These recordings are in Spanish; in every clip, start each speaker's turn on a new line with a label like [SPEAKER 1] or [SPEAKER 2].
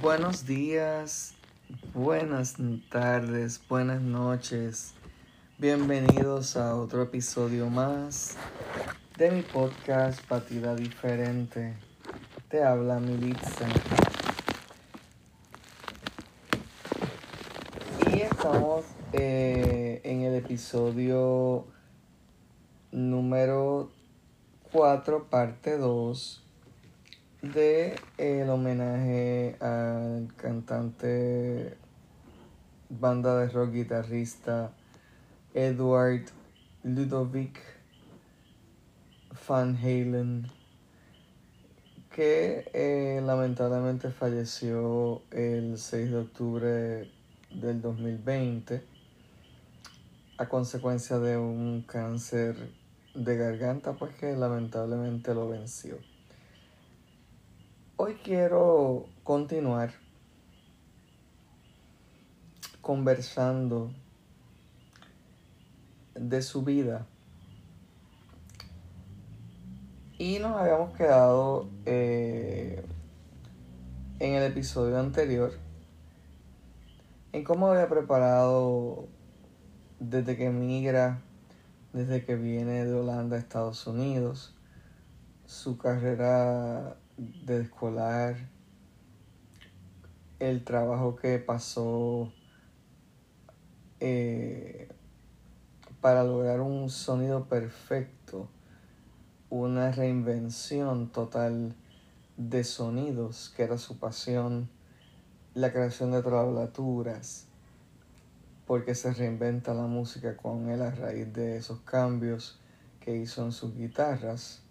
[SPEAKER 1] Buenos días, buenas tardes, buenas noches. Bienvenidos a otro episodio más de mi podcast Patida Diferente. Te habla Militza. Y estamos eh, en el episodio número 4, parte 2 de el homenaje al cantante banda de rock guitarrista Edward Ludovic Van Halen que eh, lamentablemente falleció el 6 de octubre del 2020 a consecuencia de un cáncer de garganta pues que lamentablemente lo venció. Hoy quiero continuar conversando de su vida. Y nos habíamos quedado eh, en el episodio anterior en cómo había preparado desde que emigra, desde que viene de Holanda a Estados Unidos, su carrera de escolar, el trabajo que pasó eh, para lograr un sonido perfecto, una reinvención total de sonidos, que era su pasión, la creación de tablaturas, porque se reinventa la música con él a raíz de esos cambios que hizo en sus guitarras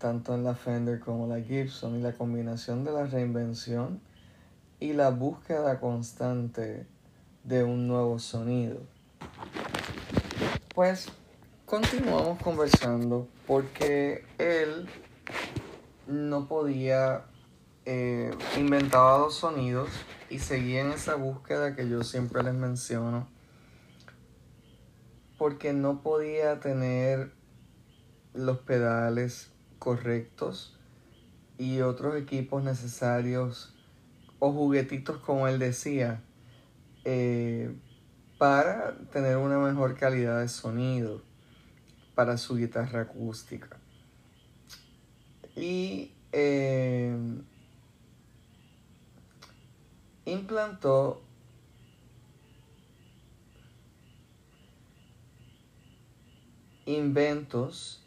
[SPEAKER 1] tanto en la Fender como la Gibson, y la combinación de la reinvención y la búsqueda constante de un nuevo sonido. Pues continuamos conversando porque él no podía, eh, inventaba dos sonidos y seguía en esa búsqueda que yo siempre les menciono, porque no podía tener los pedales correctos y otros equipos necesarios o juguetitos como él decía eh, para tener una mejor calidad de sonido para su guitarra acústica. Y eh, implantó inventos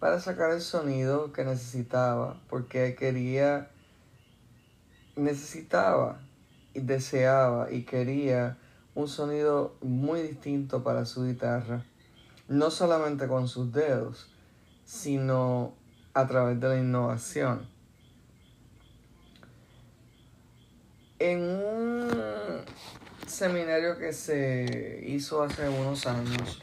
[SPEAKER 1] para sacar el sonido que necesitaba, porque quería, necesitaba y deseaba y quería un sonido muy distinto para su guitarra, no solamente con sus dedos, sino a través de la innovación. En un seminario que se hizo hace unos años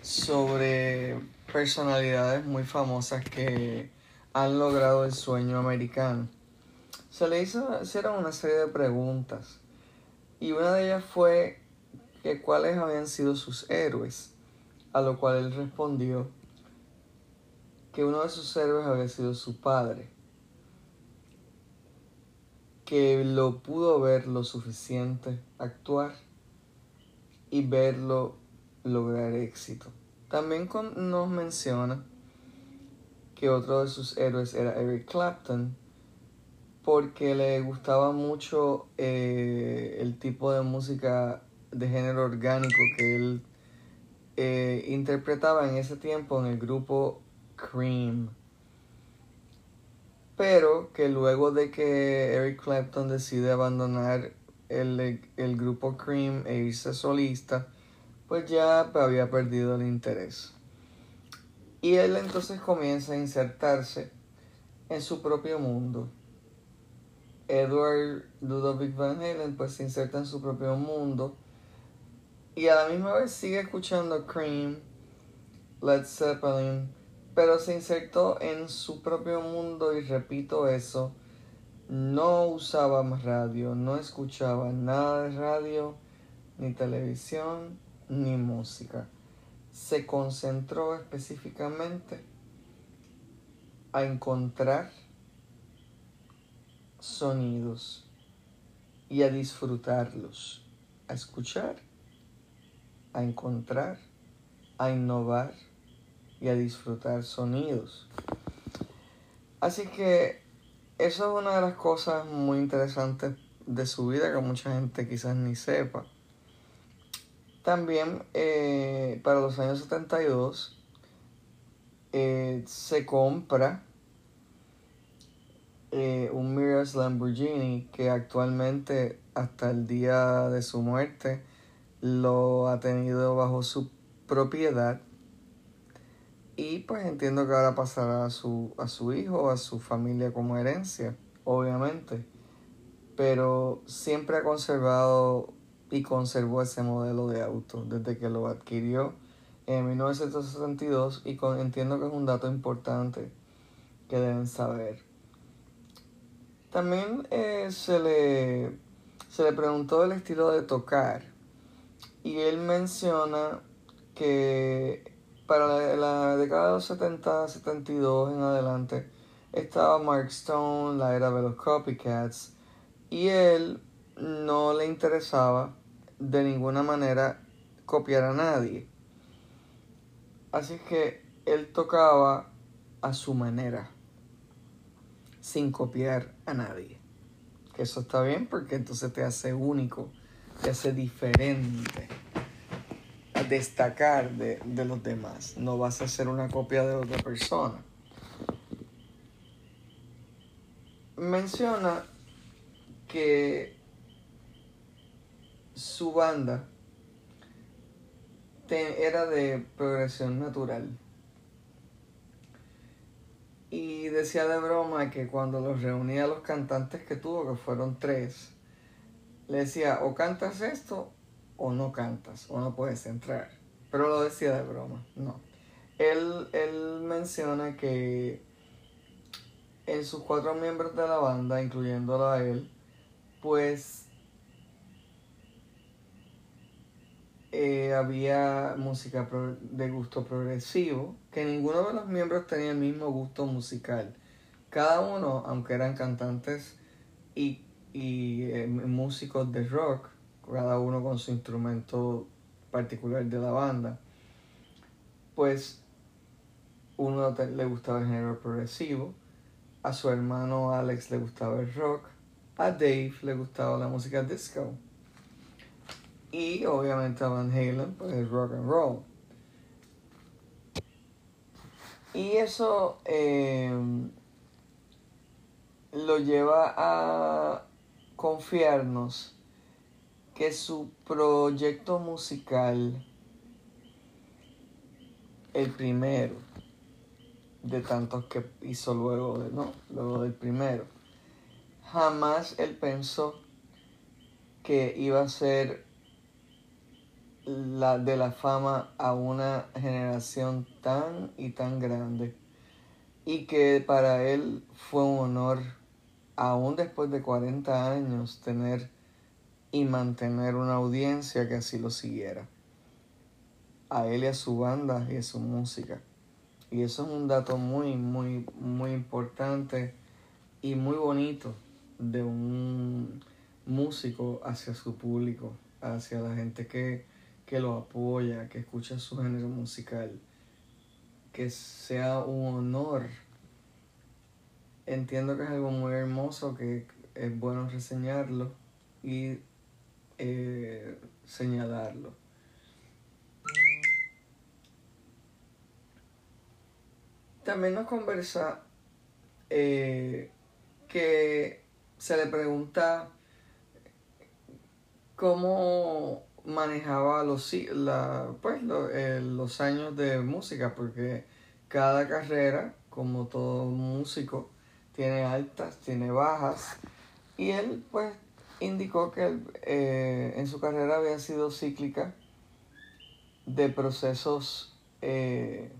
[SPEAKER 1] sobre personalidades muy famosas que han logrado el sueño americano. Se le hizo, hicieron una serie de preguntas y una de ellas fue que cuáles habían sido sus héroes, a lo cual él respondió que uno de sus héroes había sido su padre, que lo pudo ver lo suficiente actuar y verlo lograr éxito. También nos menciona que otro de sus héroes era Eric Clapton, porque le gustaba mucho eh, el tipo de música de género orgánico que él eh, interpretaba en ese tiempo en el grupo Cream. Pero que luego de que Eric Clapton decide abandonar el, el grupo Cream e irse solista, pues ya había perdido el interés. Y él entonces comienza a insertarse en su propio mundo. Edward Ludovic Van Halen pues se inserta en su propio mundo y a la misma vez sigue escuchando Cream, Led Zeppelin, pero se insertó en su propio mundo y repito eso, no usaba más radio, no escuchaba nada de radio ni televisión ni música. Se concentró específicamente a encontrar sonidos y a disfrutarlos, a escuchar, a encontrar, a innovar y a disfrutar sonidos. Así que eso es una de las cosas muy interesantes de su vida que mucha gente quizás ni sepa. También eh, para los años 72 eh, se compra eh, un Mirror's Lamborghini que actualmente hasta el día de su muerte lo ha tenido bajo su propiedad y pues entiendo que ahora pasará a su, a su hijo, a su familia como herencia, obviamente. Pero siempre ha conservado y conservó ese modelo de auto desde que lo adquirió en 1962 y con, entiendo que es un dato importante que deben saber. También eh, se, le, se le preguntó el estilo de tocar y él menciona que para la, década de los 70, 72 en adelante, estaba Mark Stone, la era de los copycats, y él no le interesaba de ninguna manera copiar a nadie. Así que él tocaba a su manera, sin copiar a nadie. Que eso está bien porque entonces te hace único, te hace diferente destacar de, los demás. No vas a ser una copia de otra persona. Menciona que su banda era de progresión natural. Y decía de broma que cuando los reunía a los cantantes que tuvo, que fueron tres, le decía, o cantas esto o no cantas o no puedes entrar. Pero lo decía de broma, no. Él, él menciona que en sus cuatro miembros de la banda, incluyéndolo a él, pues eh, había música de gusto progresivo, que ninguno de los miembros tenía el mismo gusto musical. Cada uno, aunque eran cantantes y, y eh, músicos de rock, cada uno con su instrumento particular de la banda, pues uno le gustaba el género progresivo, a su hermano Alex le gustaba el rock, a Dave le gustaba la música disco y obviamente a Van Halen pues el rock and roll. Y eso em, lo lleva a confiarnos que su proyecto musical, el primero de tantos que hizo luego de, no, luego del primero, jamás él pensó que iba a ser la de la fama a una generación tan y tan grande y que para él fue un honor aún después de 40 años tener y mantener una audiencia que así lo siguiera. A él y a su banda y a su música. Y eso es un dato muy, muy, muy importante y muy bonito de un músico hacia su público, hacia la gente que, que lo apoya, que escucha su género musical. Que sea un honor. Entiendo que es algo muy hermoso, que es bueno reseñarlo y eh, señalarlo. También nos conversa eh, que se le pregunta cómo manejaba los, la, pues, eh, los años de música, porque cada carrera, como todo músico, tiene altas, tiene bajas, y él pues indicó que eh, en su carrera había sido cíclica de procesos eh,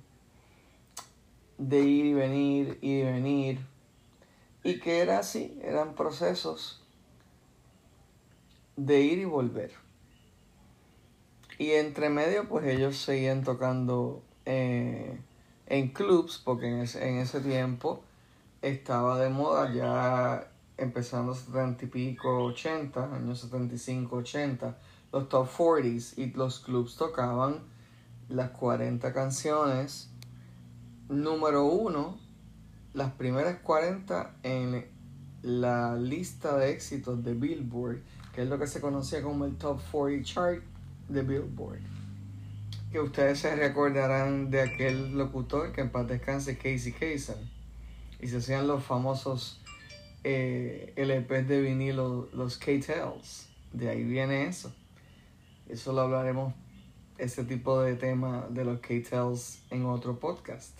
[SPEAKER 1] de ir y venir, ir y venir, y que era así, eran procesos de ir y volver. Y entre medio, pues ellos seguían tocando eh, en clubs, porque en ese, en ese tiempo estaba de moda ya empezando 70 y pico, 80, años 75, 80, los top 40s y los clubs tocaban las 40 canciones. Número uno, las primeras 40 en la lista de éxitos de Billboard, que es lo que se conocía como el Top 40 Chart de Billboard. Que ustedes se recordarán de aquel locutor que en paz descanse Casey Kasem. Y se hacían los famosos eh, LPs de vinilo, los K-Tales. De ahí viene eso. Eso lo hablaremos, ese tipo de tema de los K-Tales en otro podcast.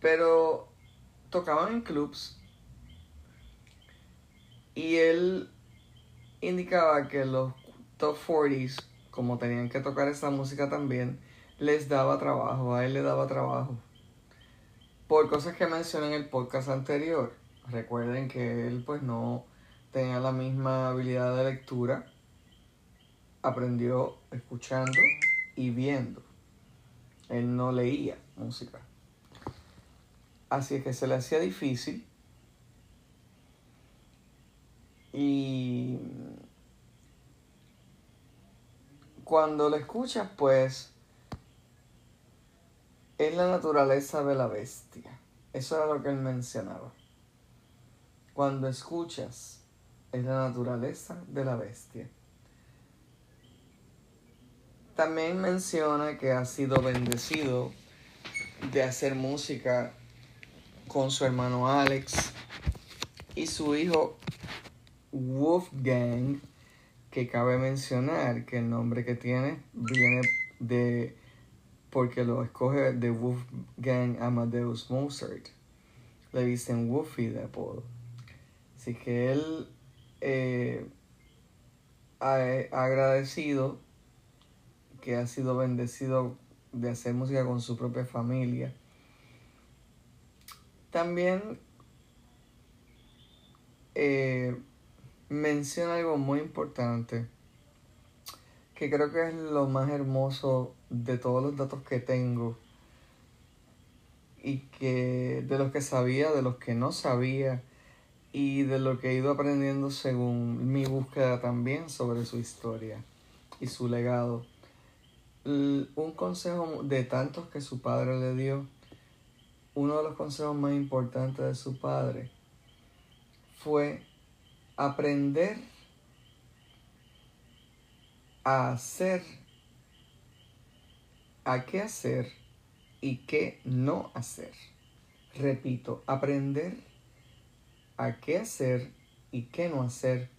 [SPEAKER 1] Pero tocaban en clubs y él indicaba que los top 40s, como tenían que tocar esa música también, les daba trabajo, a él le daba trabajo. Por cosas que mencioné en el podcast anterior. Recuerden que él pues no tenía la misma habilidad de lectura. Aprendió escuchando y viendo. Él no leía música. Así es que se le hacía difícil. Y cuando lo escuchas, pues es la naturaleza de la bestia. Eso era lo que él mencionaba. Cuando escuchas, es la naturaleza de la bestia. También menciona que ha sido bendecido de hacer música con su hermano Alex y su hijo Wolfgang, que cabe mencionar que el nombre que tiene viene de porque lo escoge de Wolfgang Amadeus Mozart. Le dicen Wolfie de apodo. Así que él eh, ha, ha agradecido que ha sido bendecido de hacer música con su propia familia también eh, menciona algo muy importante que creo que es lo más hermoso de todos los datos que tengo y que de los que sabía, de los que no sabía y de lo que he ido aprendiendo según mi búsqueda también sobre su historia y su legado. Un consejo de tantos que su padre le dio uno de los consejos más importantes de su padre fue aprender a hacer, a qué hacer y qué no hacer. Repito, aprender a qué hacer y qué no hacer.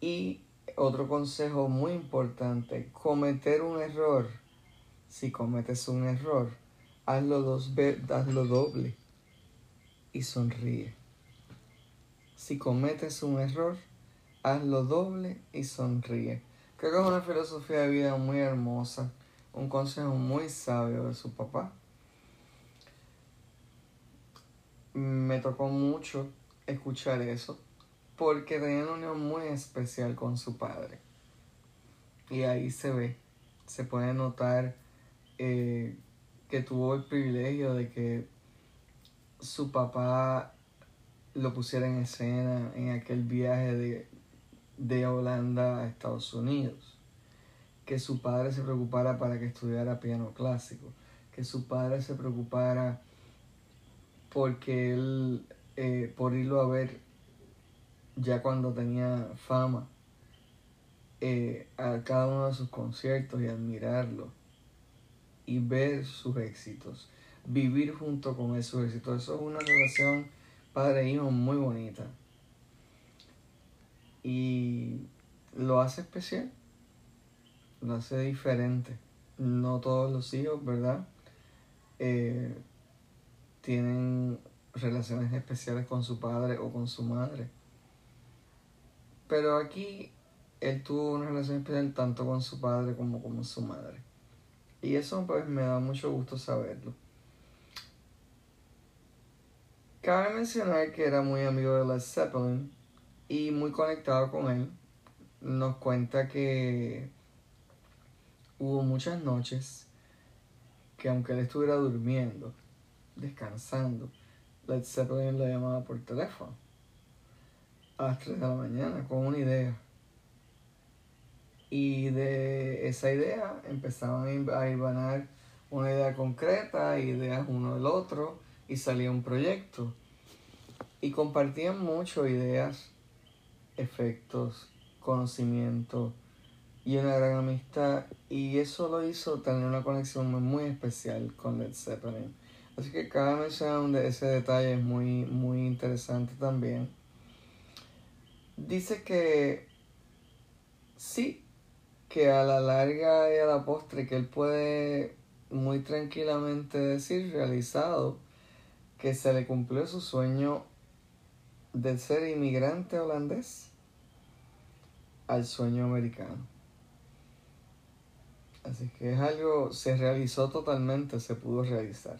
[SPEAKER 1] Y otro consejo muy importante, cometer un error. Si cometes un error, hazlo, dos hazlo doble y sonríe. Si cometes un error, hazlo doble y sonríe. Creo que es una filosofía de vida muy hermosa, un consejo muy sabio de su papá. Me tocó mucho escuchar eso porque tenía una unión muy especial con su padre. Y ahí se ve, se puede notar eh, que tuvo el privilegio de que su papá lo pusiera en escena en aquel viaje de, de Holanda a Estados Unidos, que su padre se preocupara para que estudiara piano clásico, que su padre se preocupara porque él, eh, por irlo a ver ya cuando tenía fama, eh, a cada uno de sus conciertos y admirarlo y ver sus éxitos, vivir junto con esos éxitos. Eso es una relación padre-hijo muy bonita. Y lo hace especial, lo hace diferente. No todos los hijos, ¿verdad? Eh, tienen relaciones especiales con su padre o con su madre. Pero aquí él tuvo una relación especial tanto con su padre como con su madre. Y eso pues me da mucho gusto saberlo. Cabe mencionar que era muy amigo de Led Zeppelin y muy conectado con él. Nos cuenta que hubo muchas noches que aunque él estuviera durmiendo, descansando, Led Zeppelin lo llamaba por teléfono a las 3 de la mañana con una idea. Y de esa idea empezaban a ibanar una idea concreta, ideas uno del otro, y salía un proyecto. Y compartían mucho ideas, efectos, conocimiento y una gran amistad. Y eso lo hizo tener una conexión muy especial con Led Zeppelin. Así que cada mención de ese detalle es muy, muy interesante también. Dice que sí, que a la larga y a la postre que él puede muy tranquilamente decir realizado que se le cumplió su sueño de ser inmigrante holandés al sueño americano. Así que es algo, se realizó totalmente, se pudo realizar.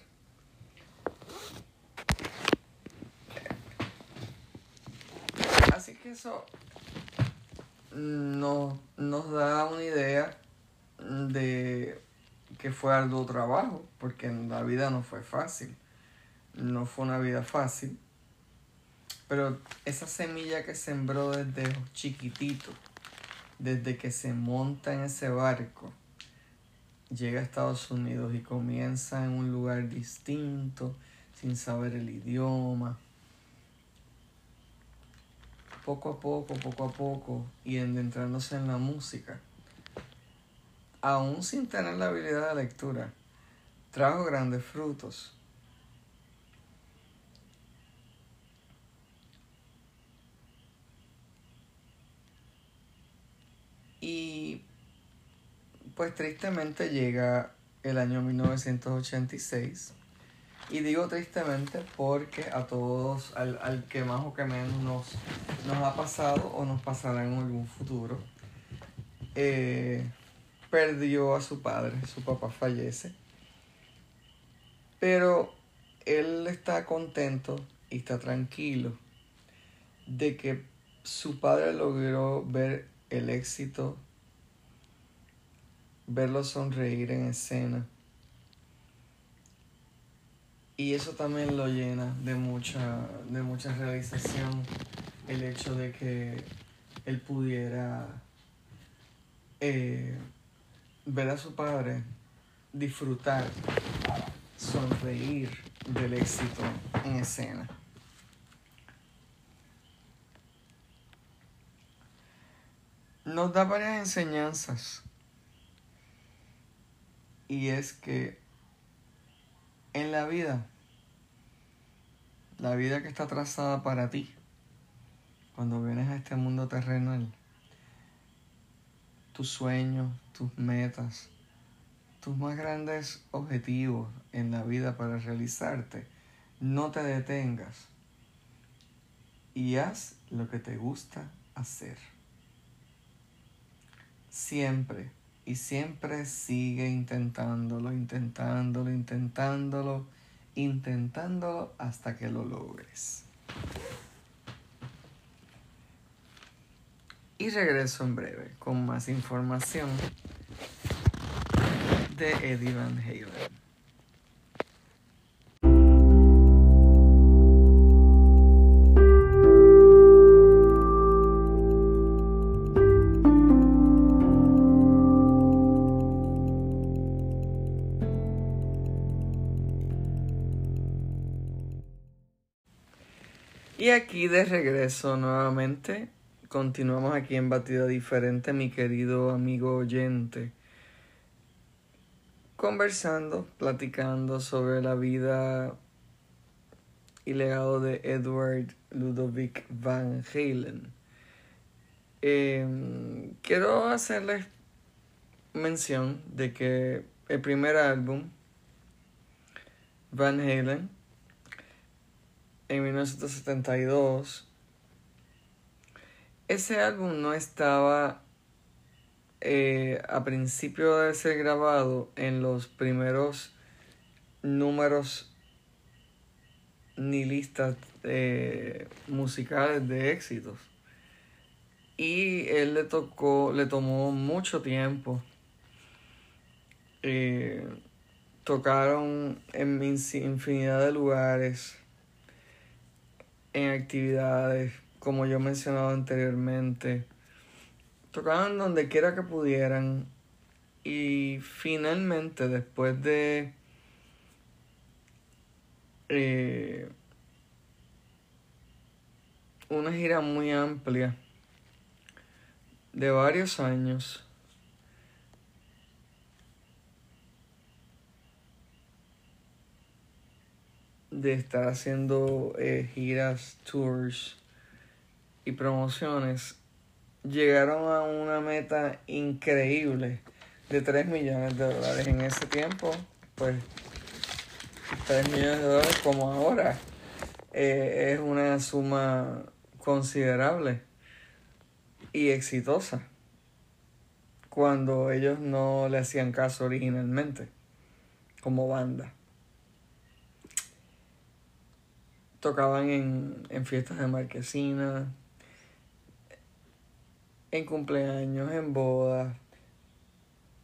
[SPEAKER 1] Así que eso no, nos da una idea de que fue arduo trabajo, porque en la vida no fue fácil. No fue una vida fácil. Pero esa semilla que sembró desde chiquitito, desde que se monta en ese barco, llega a Estados Unidos y comienza en un lugar distinto, sin saber el idioma. Poco a poco, poco a poco, y adentrándose en la música, aún sin tener la habilidad de lectura, trajo grandes frutos. Y pues tristemente llega el año 1986. Y digo tristemente porque a todos, al, que más o que menos nos, nos ha pasado o nos pasará en algún futuro, eh, perdió a su padre, su papá fallece. Pero él está contento y está tranquilo de que su padre logró ver el éxito verlo sonreír en escena. Y eso también lo llena de mucha, de mucha realización, el hecho de que él pudiera eh, ver a su padre disfrutar, sonreír del éxito en escena. Nos da varias enseñanzas y es que en la vida, la vida que está trazada para ti, cuando vienes a este mundo terrenal, tus sueños, tus metas, tus más grandes objetivos en la vida para realizarte, no te detengas y haz lo que te gusta hacer. Siempre y siempre sigue intentándolo, intentándolo, intentándolo, intentándolo hasta que lo logres. Y regreso en breve con más información de Eddie Van Halen. Y aquí de regreso nuevamente. Continuamos aquí en Batida Diferente, mi querido amigo oyente. Conversando, platicando sobre la vida y legado de Edward Ludovic Van Halen. Em, quiero hacerles mención de que el primer álbum, Van Halen, en 1972, ese álbum no estaba eh, a principio de ser grabado en los primeros números ni listas eh, musicales de éxitos. Y él le tocó, le tomó mucho tiempo. Eh, tocaron en infinidad de lugares en actividades, como yo he mencionado anteriormente. Tocaban donde quiera que pudieran. Y finalmente, después de eh, una gira muy amplia de varios años, de estar haciendo eh, giras, tours y promociones, llegaron a una meta increíble de 3 millones de dólares en ese tiempo, pues 3 millones de dólares como ahora eh, es una suma considerable y exitosa cuando ellos no le hacían caso originalmente como banda. Tocaban en, en fiestas de marquesina, en cumpleaños, en bodas,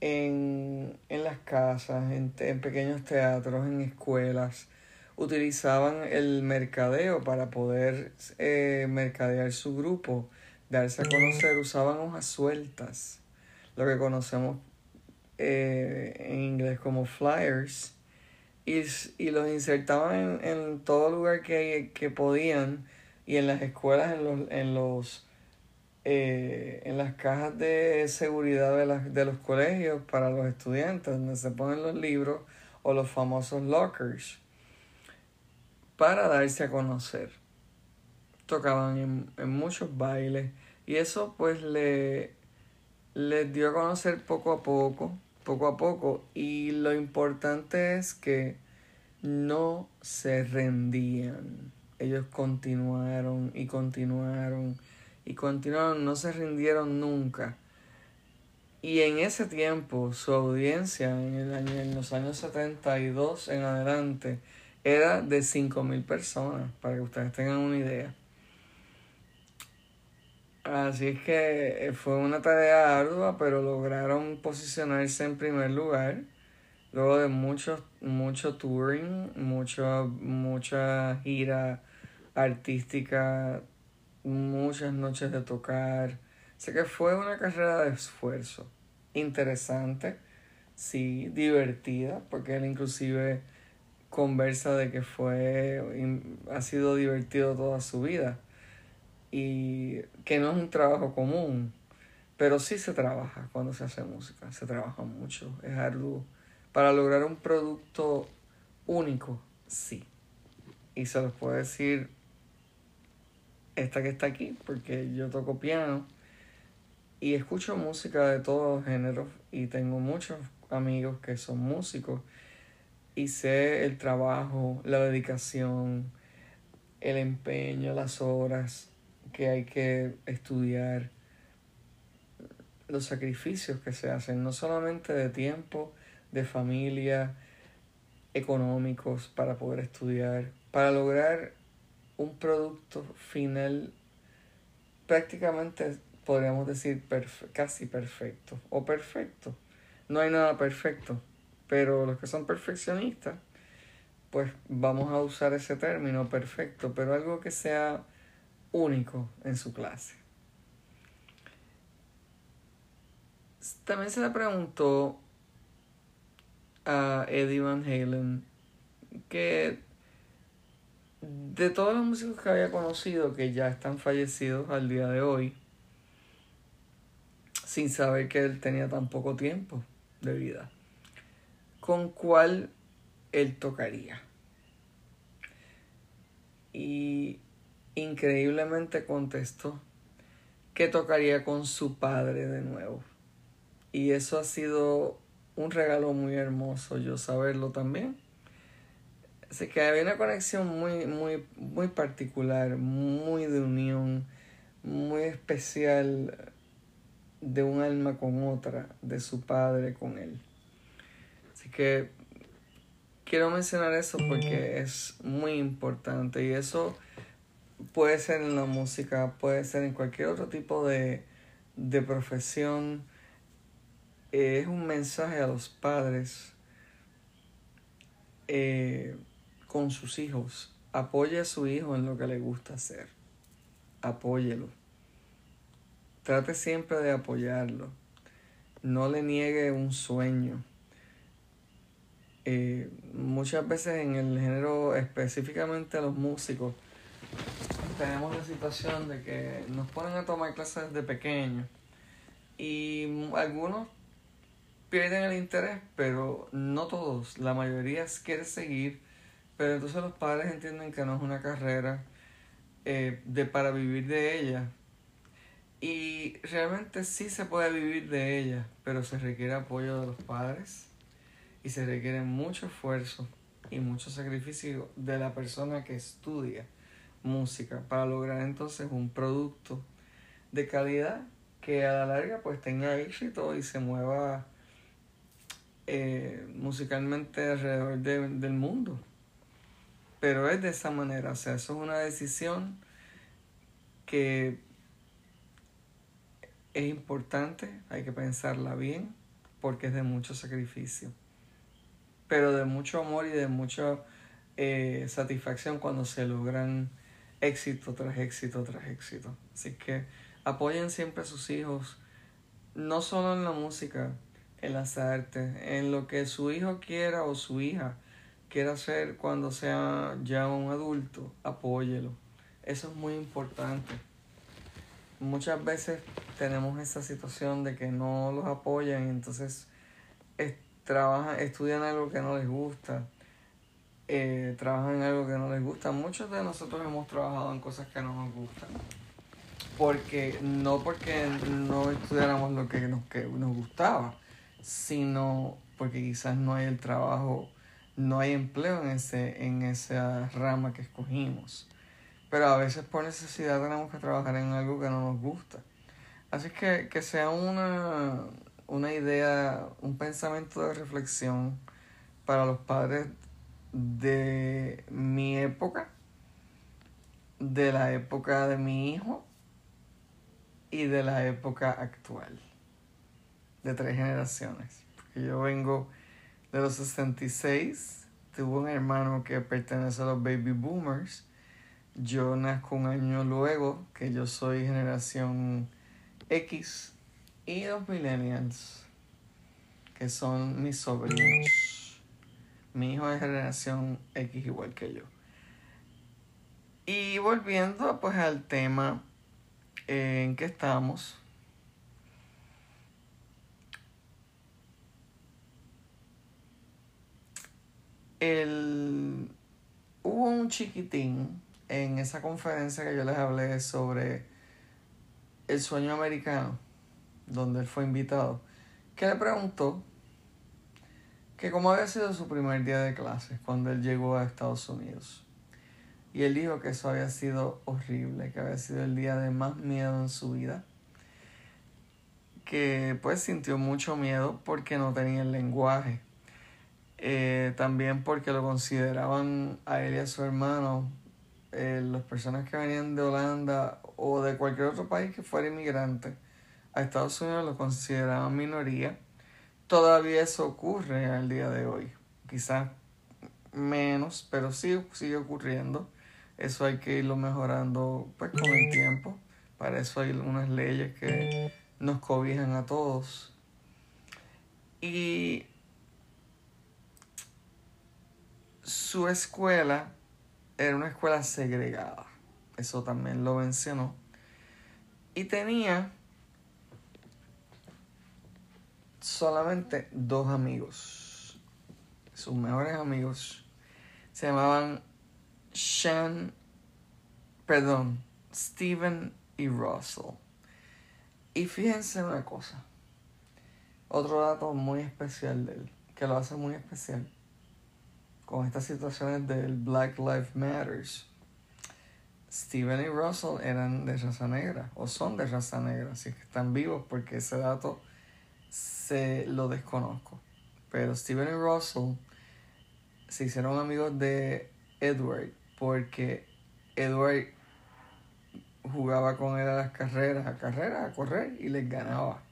[SPEAKER 1] en, en las casas, en, pequeños teatros, en escuelas. Utilizaban el mercadeo para poder eh, mercadear su grupo, darse a conocer. Usaban hojas sueltas, lo que conocemos eh, en inglés como flyers y, y los insertaban en, en, todo lugar que, que, podían y en las escuelas, en los, en los eh, en las cajas de seguridad de, las, de los colegios para los estudiantes, donde se ponen los libros o los famosos lockers, para darse a conocer. Tocaban en, en muchos bailes y eso pues le les dio a conocer poco a poco poco a poco. Y lo importante es que no se rendían. Ellos continuaron y continuaron y continuaron, no se rindieron nunca. Y en ese tiempo su audiencia en, el año, en los años 72 en adelante era de 5.000 personas, para que ustedes tengan una idea. Así es que eh, fue una tarea ardua, pero lograron posicionarse en primer lugar. Luego de mucho, mucho touring, mucho, mucha gira artística, muchas noches de tocar. Sé que fue una carrera de esfuerzo. Interesante, sí, divertida, porque él inclusive conversa de que fue, ha sido divertido toda su vida y que no es un trabajo común, pero sí se trabaja cuando se hace música, se trabaja mucho, es arduo. Para lograr un producto único, sí. Y se los puedo decir esta que está aquí, porque yo toco piano y escucho música de todos géneros y tengo muchos amigos que son músicos y sé el trabajo, la dedicación, el empeño, las horas que hay que estudiar los sacrificios que se hacen, no solamente de tiempo, de familia, económicos para poder estudiar, para lograr un producto final prácticamente podríamos decir casi perfecto o perfecto. No hay nada perfecto, pero los que son perfeccionistas, pues vamos a usar ese término perfecto, pero algo que sea único en su clase. También se le preguntó a Eddie Van Halen que de todos los músicos que había conocido que ya están fallecidos al día de hoy, sin saber que él tenía tan poco tiempo de vida, ¿con cuál él tocaría? Y increíblemente contestó que tocaría con su padre de nuevo. Y eso ha sido un regalo muy hermoso yo saberlo también. Así que había una conexión muy, muy, muy particular, muy de unión, muy especial de un alma con otra, de su padre con él. Así que quiero mencionar eso porque es muy importante y eso puede ser en la música, puede ser en cualquier otro tipo de, de profesión. Eh, es un mensaje a los padres eh, con sus hijos apoye a su hijo en lo que le gusta hacer. Apóyelo. Trate siempre de apoyarlo. No le niegue un sueño. Eh, muchas veces en el género, específicamente a los músicos, tenemos la situación de que nos ponen a tomar clases desde pequeños y algunos pierden el interés, pero no todos, la mayoría quiere seguir, pero entonces los padres entienden que no es una carrera eh, de para vivir de ella. Y realmente sí se puede vivir de ella, pero se requiere apoyo de los padres y se requiere mucho esfuerzo y mucho sacrificio de la persona que estudia música para lograr entonces un producto de calidad que a la larga pues tenga éxito y se mueva eh, musicalmente alrededor del mundo. Pero es de esa manera, o sea, eso es una decisión que es importante, hay que pensarla bien, porque es de mucho sacrificio, pero de mucho amor y de mucha eh, satisfacción cuando se logran éxito tras éxito tras éxito. Así que apoyen siempre a sus hijos, no solo en la música, en las artes, en lo que su hijo quiera o su hija quiera hacer cuando sea ya un adulto, apóyelo. Eso es muy importante. Muchas veces tenemos esa situación de que no los apoyan y entonces trabajan, estudian algo que no les gusta, eh, trabajan en algo que no les gusta. Muchos de nosotros hemos trabajado en cosas que no nos gustan. Porque, no porque no estudiáramos lo que nos, que nos gustaba, sino porque quizás no hay el trabajo, no hay empleo en, ese, en esa rama que escogimos. Pero a veces por necesidad tenemos que trabajar en algo que no nos gusta. Así que que sea una, una idea, un pensamiento de reflexión para los padres de mi época, de la época de mi hijo y de la época actual de tres generaciones. Yo vengo de los 66, tuve un hermano que pertenece a los baby boomers. Yo nazco un año luego, que yo soy generación X, y los millennials, que son mis sobrinos. Mi hijo es generación X igual que yo. Y volviendo pues al tema en que estamos, el, hubo un chiquitín en esa conferencia que yo les hablé sobre el sueño americano, donde él fue invitado, que le preguntó que cómo había sido su primer día de clases cuando él llegó a Estados Unidos. Y él dijo que eso había sido horrible, que había sido el día de más miedo en su vida. Que pues sintió mucho miedo porque no tenía el lenguaje eh, también porque lo consideraban a él y a su hermano, eh, las personas que venían de Holanda o de cualquier otro país que fuera inmigrante a Estados Unidos lo consideraban minoría. Todavía eso ocurre al día de hoy. Quizás menos, pero sí sigue ocurriendo. Eso hay que irlo mejorando pues con el tiempo. Para eso hay unas leyes que nos cobijan a todos. Y su escuela era una escuela segregada. Eso también lo mencionó. Y tenía solamente dos amigos. Sus mejores amigos se llamaban Sean, perdón, Steven y Russell. Y fíjense una cosa, otro dato muy especial de él, que lo hace muy especial con estas situaciones del Black Lives Matters, Steven y Russell eran de raza negra o son de raza negra, así que están vivos porque ese dato se lo desconozco. Pero Steven y Russell se hicieron amigos de Edward porque Edward jugaba con él a las carreras, a carreras, a correr y les ganaba.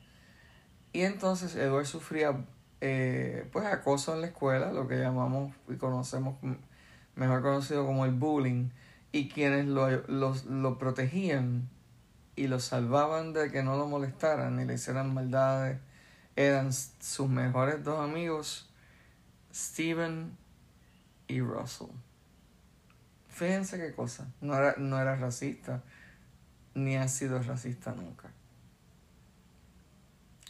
[SPEAKER 1] Y entonces Edward sufría eh, pues acoso en la escuela, lo que llamamos y conocemos mejor conocido como el bullying, y quienes lo, lo protegían y lo salvaban de que no lo molestaran ni le hicieran maldades eran sus mejores dos amigos, Steven y Russell. Fíjense qué cosa, no era, no era racista, ni ha sido racista nunca.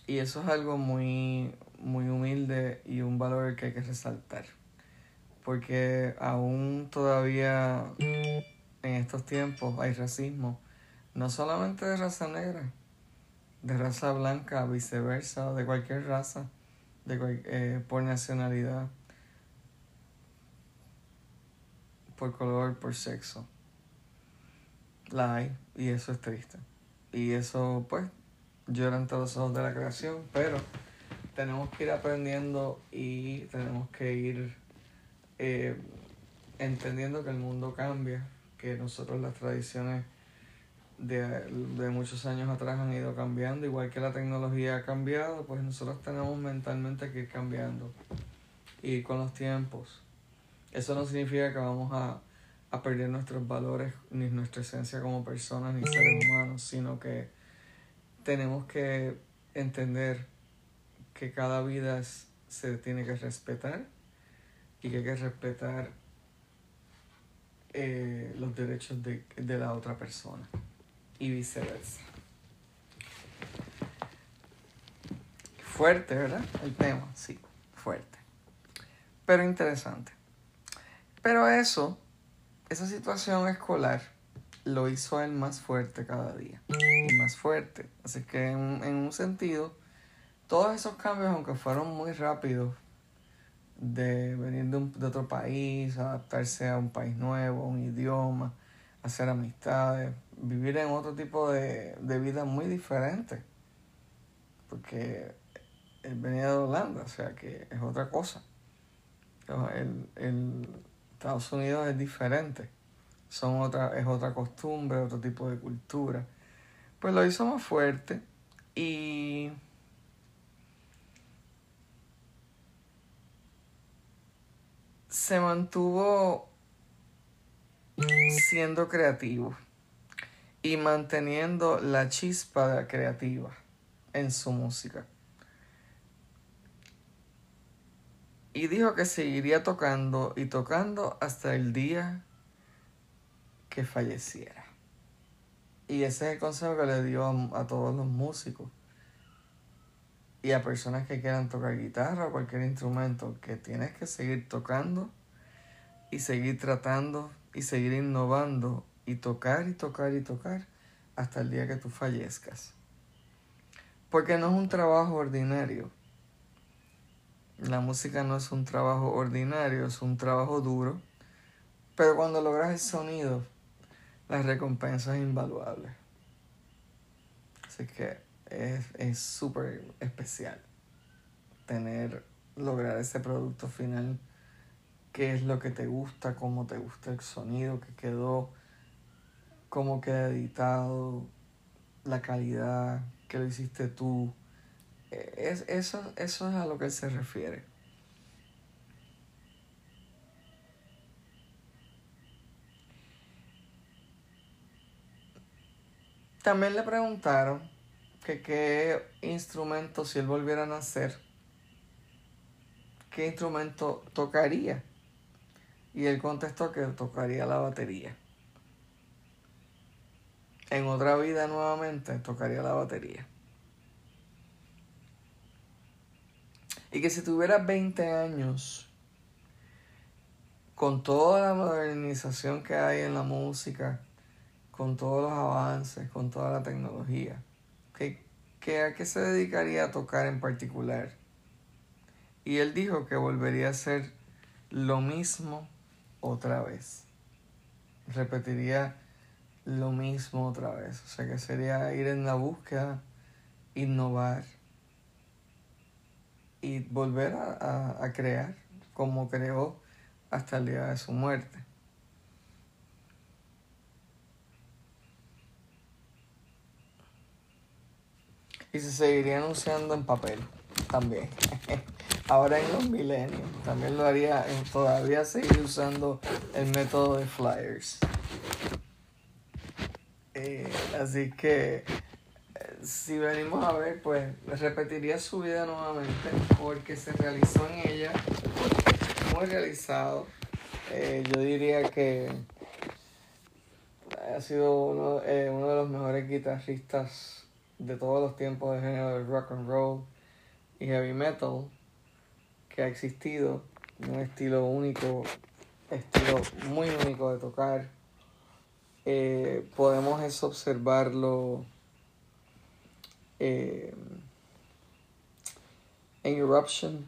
[SPEAKER 1] Y eso es algo muy, muy humilde y un valor que hay que resaltar. Porque aún todavía en estos tiempos hay racismo, no solamente de raza negra, de raza blanca, viceversa, de cualquier raza, de eh, por nacionalidad, por color, por sexo. La hay y eso es triste. Y eso pues lloran todos los ojos de la creación, pero tenemos que ir aprendiendo y tenemos que ir eh, entendiendo que el mundo cambia, que nosotros las tradiciones de, muchos años atrás han ido cambiando, igual que la tecnología ha cambiado, pues nosotros tenemos mentalmente que ir cambiando. Y con los tiempos. Eso no significa que vamos a, a perder nuestros valores, ni nuestra esencia como personas, ni seres humanos, sino que tenemos que entender que cada vida se tiene que respetar y que hay que respetar eh, los derechos de, de la otra persona y viceversa. Fuerte, ¿verdad? El tema, sí, fuerte. Pero interesante. Pero eso, esa situación escolar, lo hizo él más fuerte cada día. Y más fuerte. Así que en, un sentido, todos esos cambios, aunque fueron muy rápidos, de venir de, de otro país, adaptarse a un país nuevo, un idioma, hacer amistades, vivir en otro tipo de, vida muy diferente. Porque él venía de Holanda, o sea que es otra cosa. El, el Estados Unidos es diferente. Son otra, es otra costumbre, otro tipo de cultura. Pues lo hizo más fuerte y se mantuvo siendo creativo y manteniendo la chispa creativa en su música. Y dijo que seguiría tocando y tocando hasta el día que falleciera. Y ese es el consejo que le dio a, a todos los músicos y a personas que quieran tocar guitarra o cualquier instrumento, que tienes que seguir tocando y seguir tratando y seguir innovando y tocar y tocar y tocar hasta el día que tú fallezcas. Porque no es un trabajo ordinario. La música no es un trabajo ordinario, es un trabajo duro. Pero cuando logras el sonido, la recompensa es invaluable. Así que es súper especial tener, lograr ese producto final qué es lo que te gusta, cómo te gusta el sonido que quedó, cómo queda editado, la calidad, que lo hiciste tú. E, es, eso, eso es a lo que se refiere. También le preguntaron que qué instrumento, si él volviera a nacer, qué instrumento tocaría. Y él contestó que tocaría la batería. En otra vida nuevamente tocaría la batería. Y que si tuviera 20 años, con toda la modernización que hay en la música, con todos los avances, con toda la tecnología, que, que a qué se dedicaría a tocar en particular. Y él dijo que volvería a hacer lo mismo otra vez. Repetiría lo mismo otra vez. O sea que sería ir en la búsqueda, innovar y volver a, crear como creó hasta el día de su muerte. Y se seguiría anunciando en papel. también. Ahora en los milenios. También lo haría, todavía seguir usando el método de flyers. Eh, así que si venimos a ver, pues repetiría su vida nuevamente porque se realizó en ella, muy realizado. Eh, yo diría que ha sido uno, eh, uno de los mejores guitarristas de todos los tiempos de género de rock and roll y heavy metal que ha existido. Un estilo único, estilo muy único de tocar. Eh, podemos observarlo eh, en Eruption,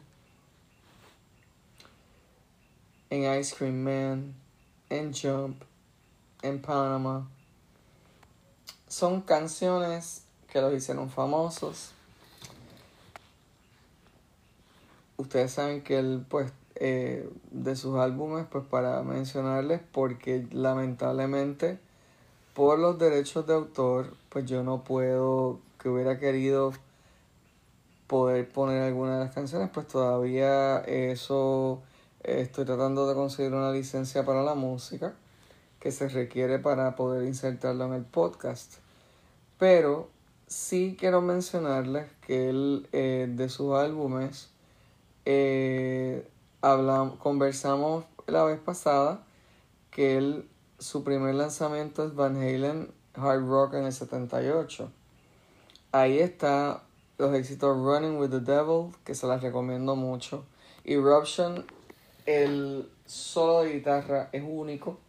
[SPEAKER 1] en Ice Cream Man, en Jump, en Panama. Son canciones que los hicieron famosos. Ustedes saben que él, pues, eh, de sus álbumes, pues para mencionarles, porque lamentablemente por los derechos de autor, pues yo no puedo que hubiera querido poder poner alguna de las canciones, pues todavía eso estoy tratando de conseguir una licencia para la música que se requiere para poder insertarlo en el podcast. Pero sí quiero mencionarles que él eh, de sus álbumes eh, hablamos, conversamos la vez pasada que él, su primer lanzamiento es Van Halen Hard Rock en el 78 ahí está los éxitos Running with the Devil, que se las recomiendo mucho. Eruption, el solo de guitarra es único.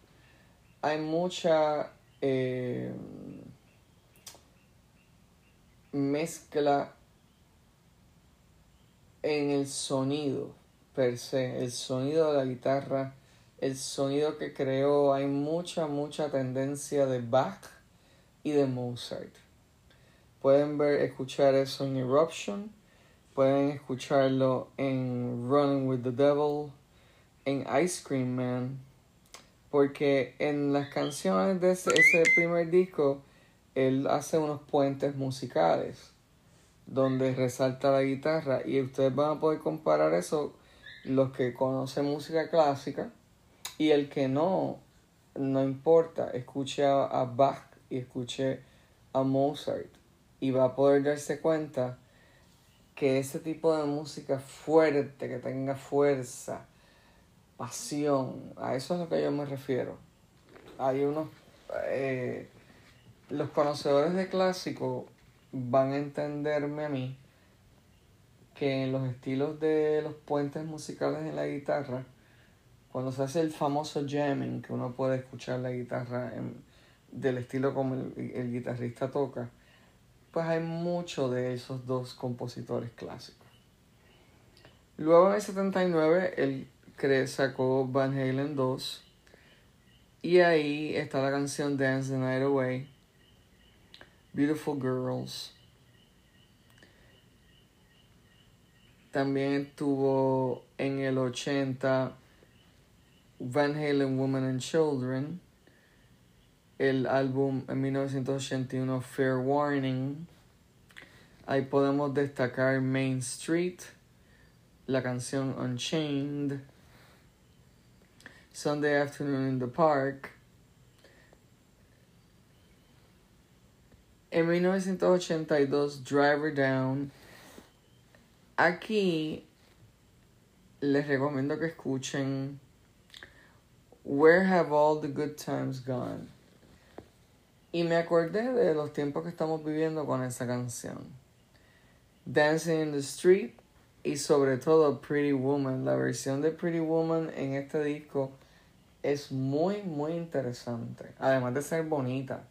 [SPEAKER 1] Hay mucha eh, mezcla en el sonido per se, el sonido de la guitarra, el sonido que creó, hay mucha, mucha tendencia de Bach y de Mozart. Pueden ver, escuchar eso en Eruption. Pueden escucharlo en Running with the Devil. En Ice Cream Man. Porque en las canciones de ese, primer disco, él hace unos puentes musicales. Donde resalta la guitarra. Y ustedes van a poder comparar eso. Los que conocen música clásica. Y el que no, no importa. Escuche a Bach y escuche a Mozart y va a poder darse cuenta que ese tipo de música fuerte, que tenga fuerza, pasión, a eso es a lo que yo me refiero. Hay unos, eh, los conocedores de clásico van a entenderme a mí que en los estilos de los puentes musicales en la guitarra, cuando se hace el famoso jamming, que uno puede escuchar la guitarra del estilo como el guitarrista toca, pues hay mucho de esos dos compositores clásicos. Luego en el 79 él sacó Van Halen 2 y ahí está la canción Dance the Night Away, Beautiful Girls. También estuvo en el 80 Van Halen Women and Children el álbum en 1981 Fair Warning. Ahí podemos destacar Main Street, la canción Unchained, Sunday Afternoon in the Park. En 1982 Driver Down. Aquí les recomiendo que escuchen Where Have All the Good Times Gone. Y me acordé de los tiempos que estamos viviendo con esa canción. Dancing in the Street y sobre todo Pretty Woman. La versión de Pretty Woman en este disco es muy, muy interesante. Además de ser bonita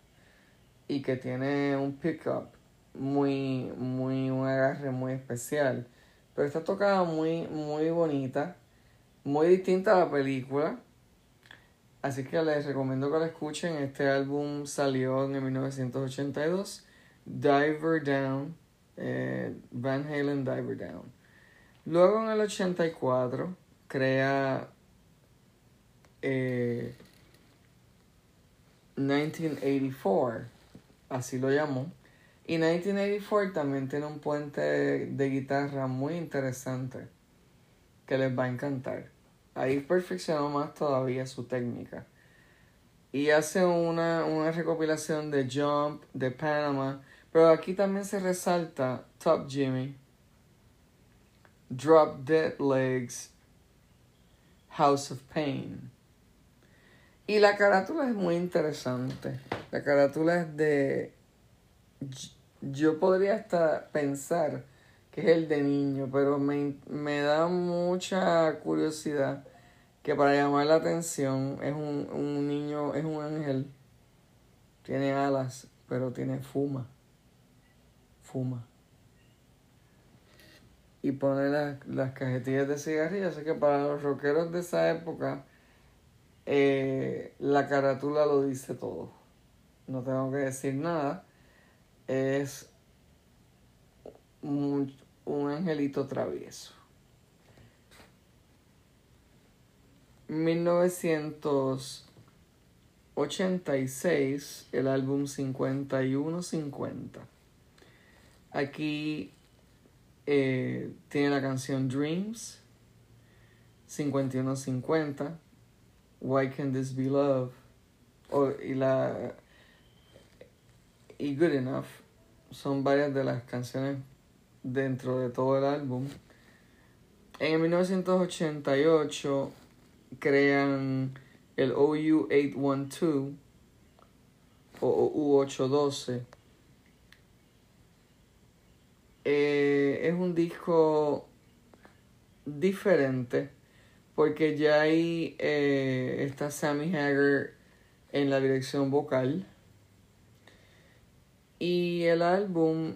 [SPEAKER 1] y que tiene un pickup muy, muy, un agarre muy especial. Pero está tocada muy, muy bonita, muy distinta a la película Así que les recomiendo que lo escuchen. Este álbum salió en 1982. Diver Down. Eh, Van Halen Diver Down. Luego en el 84 crea 1984. Eh, así lo llamó. Y 1984 también tiene un puente de guitarra muy interesante que les va a encantar. Ahí perfeccionó más todavía su técnica. Y hace una, una recopilación de Jump, de Panama, pero aquí también se resalta Top Jimmy, Drop Dead Legs, House of Pain. Y la carátula es muy interesante. La carátula es de... Yo podría hasta pensar que es el de niño, pero me, me da mucha curiosidad que para llamar la atención es un, un niño, es un ángel, tiene alas, pero tiene fuma, fuma. Y pone las, las cajetillas de cigarrillos, así que para los rockeros de esa época, eh, la carátula lo dice todo. No tengo que decir nada. Es un, un angelito travieso. 1986, el álbum 5150. Aquí eh, tiene la canción Dreams, 5150, Why Can This Be Love, y, la, y Good Enough. Son varias de las canciones dentro de todo el álbum. En 1988 crean el OU812 o U812. Eh, es un disco diferente porque ya ahí eh, está Sammy Hagar en la dirección vocal y el álbum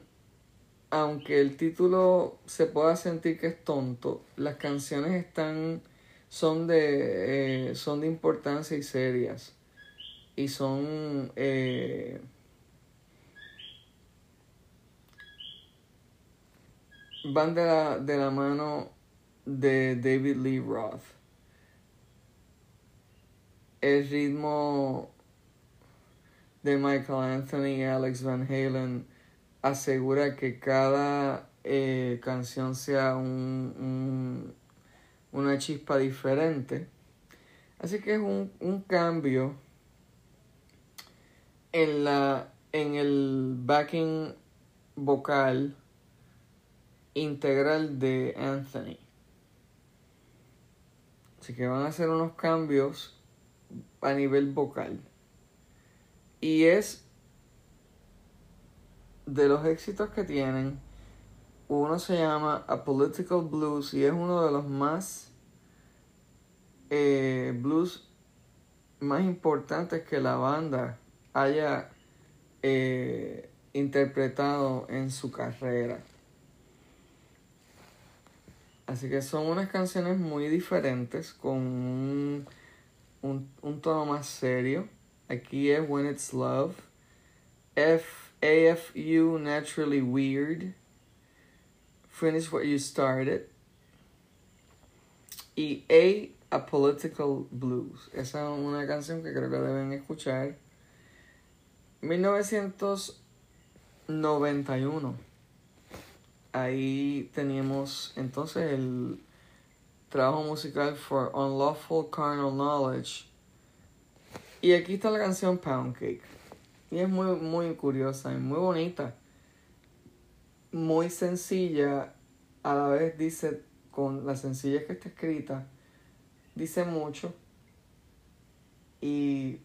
[SPEAKER 1] aunque el título se pueda sentir que es tonto, las canciones están son de eh, son de importancia y serias. Y son eh, van de la, de la mano de David Lee Roth. El ritmo de Michael Anthony y Alex Van Halen asegura que cada eh, canción sea un, una chispa diferente. Así que es un, un cambio en, la, en el backing vocal integral de Anthony. Así que van a hacer unos cambios a nivel vocal. Y es de los éxitos que tienen, uno se llama A Political Blues y es uno de los más eh, blues más importantes que la banda haya eh, interpretado en su carrera. Así que son unas canciones muy diferentes con un, un, un tono más serio. Aquí es When It's Love. F AFU Naturally Weird. Finish What You Started. Y A, A Political Blues. Esa es una canción que creo que deben escuchar. 1991. Ahí teníamos entonces el trabajo musical for Unlawful Carnal Knowledge. Y aquí está la canción Pound Cake. Y es muy, muy curiosa y muy bonita. Muy sencilla, a la vez dice, con la sencillez que está escrita, dice mucho. Y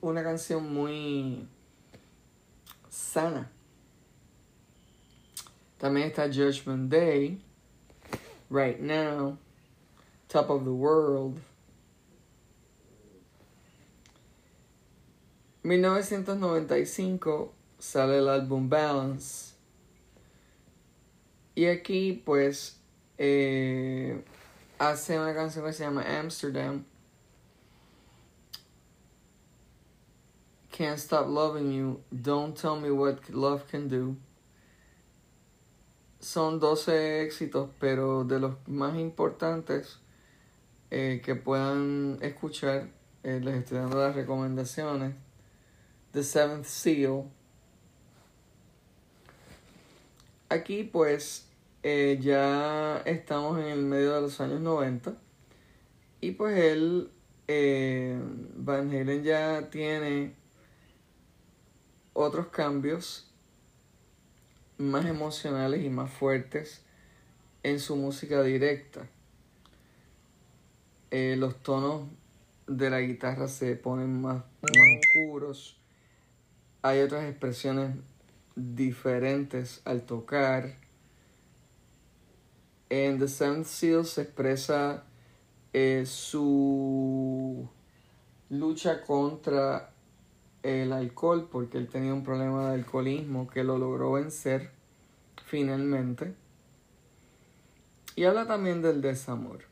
[SPEAKER 1] una canción muy sana. También está Judgment Day, Right Now, Top of the World. 1995 sale el álbum Balance. Y aquí pues eh, hace una canción que se llama Amsterdam. Can't Stop Loving You, Don't Tell Me What Love Can Do. Son 12 éxitos, pero de los más importantes eh, que puedan escuchar, eh, les estoy dando las recomendaciones. The Seventh Seal, aquí pues eh, ya estamos en el medio de los años 90 y pues él, eh, Van Halen ya tiene otros cambios más emocionales y más fuertes en su música directa. Eh, los tonos de la guitarra se ponen más, más oscuros. Hay otras expresiones diferentes al tocar. En The Seventh Seal se expresa eh, su lucha contra el alcohol, porque él tenía un problema de alcoholismo que lo logró vencer finalmente. Y habla también del desamor.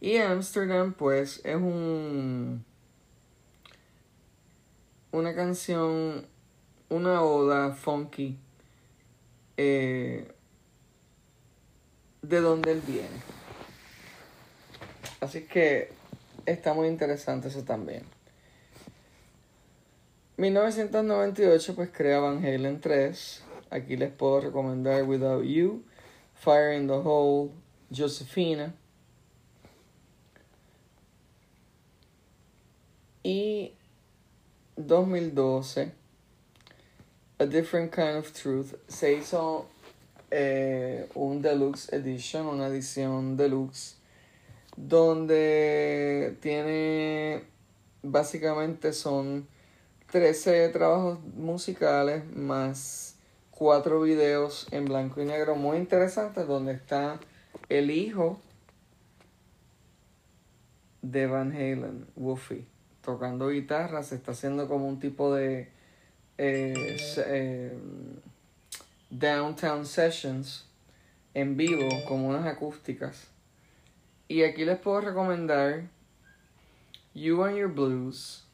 [SPEAKER 1] Y Amsterdam, pues, es un. Una canción, una oda funky eh, de donde él viene. Así que está muy interesante eso también. 1998 pues crea Van Halen 3. Aquí les puedo recomendar Without You, Fire in the Hole, Josephina. Y 2012, A Different Kind of Truth, se hizo eh, un deluxe edition, una edición deluxe, donde tiene, básicamente son 13 trabajos musicales más cuatro videos en blanco y negro muy interesantes donde está el hijo de Van Halen, Woofy, tocando guitarra, se está haciendo como un tipo de eh, eh, downtown sessions en vivo, como unas acústicas. Y aquí les puedo recomendar You and Your Blues,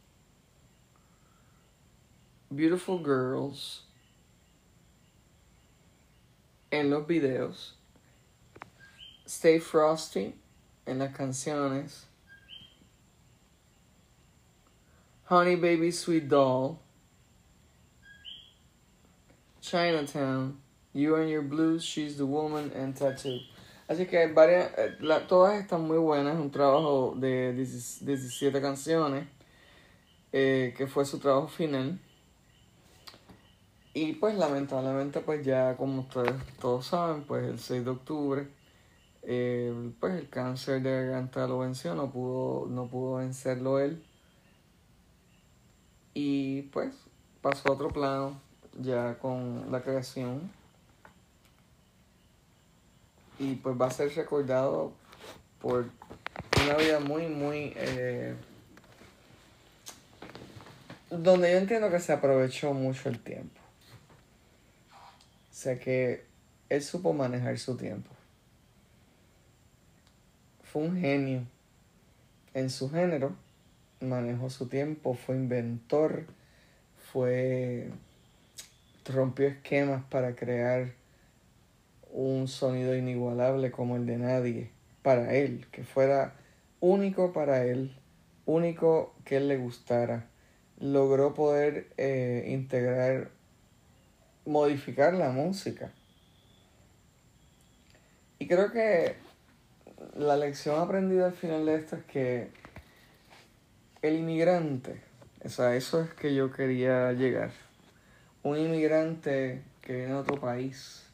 [SPEAKER 1] Beautiful Girls, en los videos, Stay Frosty en las canciones, Honey Baby Sweet Doll, Chinatown, You and Your Blues, She's the Woman, and Tattoo. Así que varias, eh, todas están muy buenas, un trabajo de 17 canciones, eh, que fue su trabajo final. Y pues lamentablemente pues ya como ustedes todos saben, pues el 6 de octubre, eh, pues el cáncer de garganta lo venció, no pudo, no pudo vencerlo él. Y pues pasó a otro plano ya con la creación. Y pues va a ser recordado por una vida muy, muy... Eh, donde yo entiendo que se aprovechó mucho el tiempo. O sea que él supo manejar su tiempo. Fue un genio en su género, manejó su tiempo, fue inventor, fue rompió esquemas para crear un sonido inigualable como el de nadie para él, que fuera único para él, único que él le gustara. Logró poder eh, integrar modificar la música. Y creo que la lección aprendida al final de esto es que el inmigrante, o eso es que yo quería llegar. Un inmigrante que viene de otro país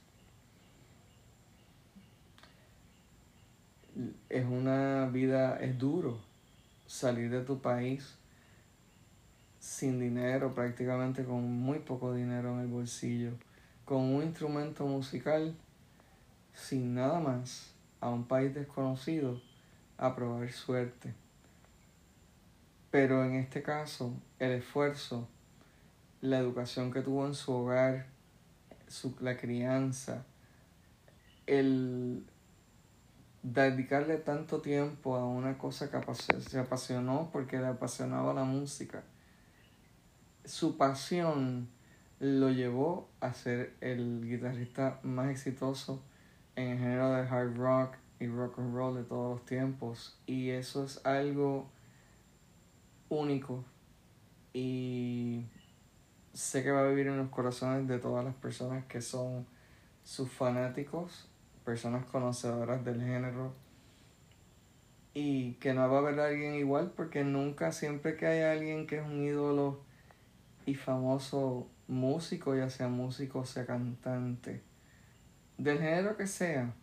[SPEAKER 1] es una vida, es duro salir de tu país sin dinero, prácticamente con muy poco dinero en el bolsillo, con un instrumento musical, sin nada más, a un país desconocido, a probar suerte. Pero en este caso, el esfuerzo, la educación que tuvo en su hogar, su, la crianza, el dedicarle tanto tiempo a una cosa que se apasionó porque le apasionaba la música su pasión lo llevó a ser el guitarrista más exitoso en el género de hard rock y rock and roll de todos los tiempos. Y eso es algo único. Y sé que va a vivir en los corazones de todas las personas que son sus fanáticos, personas conocedoras del género, y que no va a haber alguien igual porque nunca, siempre que hay alguien que es un ídolo y famoso músico, ya sea músico sea cantante, del género que sea,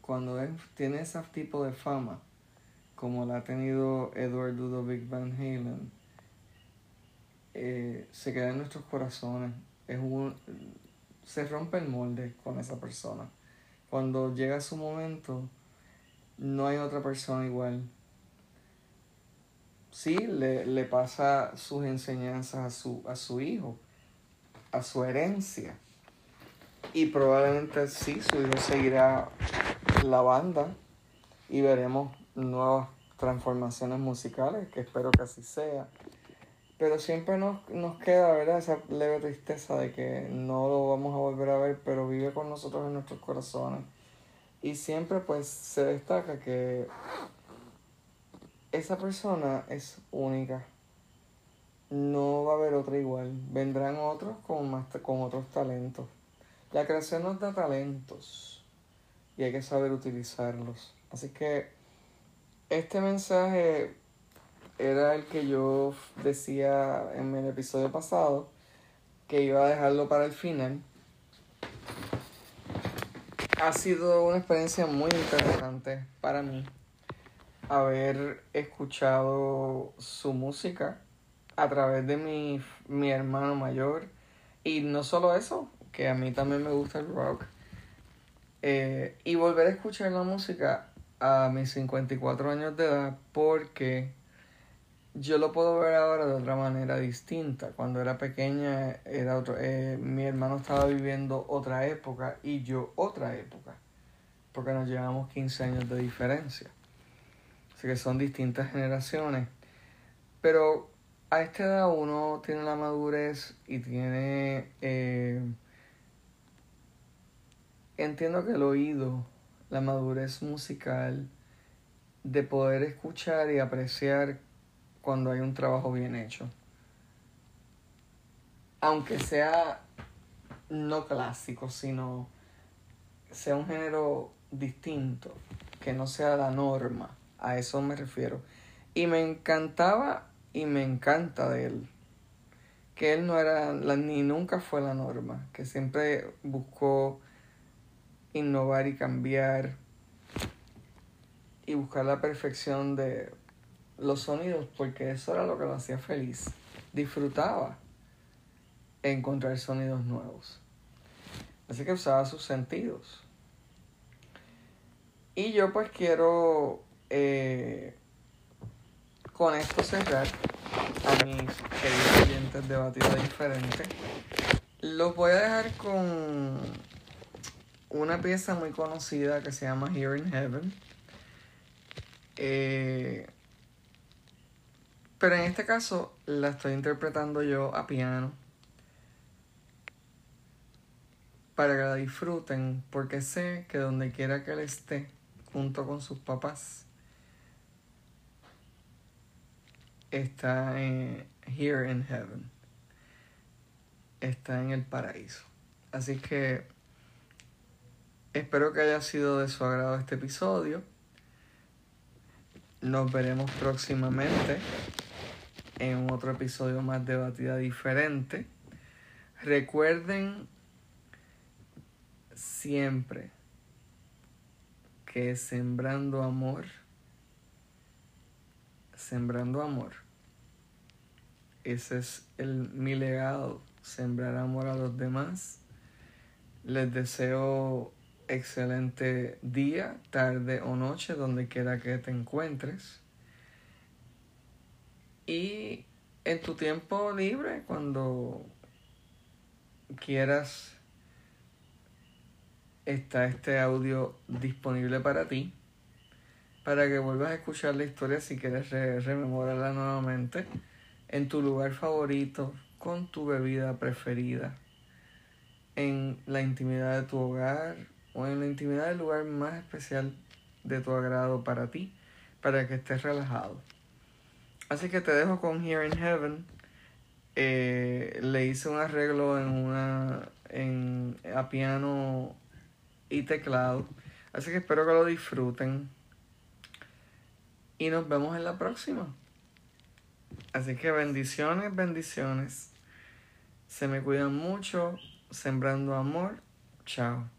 [SPEAKER 1] cuando es, tiene ese tipo de fama, como la ha tenido Edward Ludovic Van Halen, eh, se queda en nuestros corazones. Es un, se rompe el molde con esa persona. Cuando llega su momento, no hay otra persona igual. Sí, le, le pasa sus enseñanzas a su, a su hijo, a su herencia. Y probablemente sí, su hijo seguirá la banda y veremos nuevas transformaciones musicales, que espero que así sea. Pero siempre nos, nos queda, ¿verdad? Esa leve tristeza de que no lo vamos a volver a ver, pero vive con nosotros en nuestros corazones. Y siempre pues se destaca que esa persona es única. No va a haber otra igual. Vendrán otros con, más, con otros talentos. La creación nos da talentos y hay que saber utilizarlos. Así que este mensaje era el que yo decía en el episodio pasado, que iba a dejarlo para el final. Ha sido una experiencia muy interesante para mí haber escuchado su música a través de mi, mi hermano mayor. Y no solo eso, que a mí también me gusta el rock. Eh, y volver a escuchar la música a mis 54 años de edad porque yo lo puedo ver ahora de otra manera distinta. Cuando era pequeña, era otro, eh, mi hermano estaba viviendo otra época y yo otra época, porque nos llevamos 15 años de diferencia. Así que son distintas generaciones. Pero a esta edad uno tiene la madurez y tiene... Eh, entiendo que el oído, la madurez musical, de poder escuchar y apreciar cuando hay un trabajo bien hecho. Aunque sea no clásico, sino sea un género distinto, que no sea la norma, a eso me refiero. Y me encantaba y me encanta de él, que él no era la, ni nunca fue la norma, que siempre buscó innovar y cambiar y buscar la perfección de los sonidos porque eso era lo que lo hacía feliz. Disfrutaba encontrar sonidos nuevos. Así que usaba sus sentidos. Y yo pues quiero eh, con esto cerrar a mis queridos oyentes de Batida Diferente. Los voy a dejar con una pieza muy conocida que se llama Here in Heaven. Eh, pero en este caso la estoy interpretando yo a piano. Para que la disfruten, porque sé que donde quiera que él esté, junto con sus papás, está en Here in Heaven. Está en el paraíso. Así que espero que haya sido de su agrado este episodio. Nos veremos próximamente en otro episodio más de Batida Diferente. Recuerden siempre que sembrando amor, sembrando amor, ese es el, mi legado, sembrar amor a los demás. Les deseo excelente día, tarde o noche, donde quiera que te encuentres. Y en tu tiempo libre, cuando quieras, está este audio disponible para ti, para que vuelvas a escuchar la historia si quieres rememorarla nuevamente en tu lugar favorito, con tu bebida preferida, en la intimidad de tu hogar o en la intimidad del lugar más especial de tu agrado para ti, para que estés relajado. Así que te dejo con Here in Heaven. Eh, le hice un arreglo en una en a piano y teclado. Así que espero que lo disfruten. Y nos vemos en la próxima. Así que bendiciones, bendiciones. Se me cuidan mucho, sembrando amor. Chao.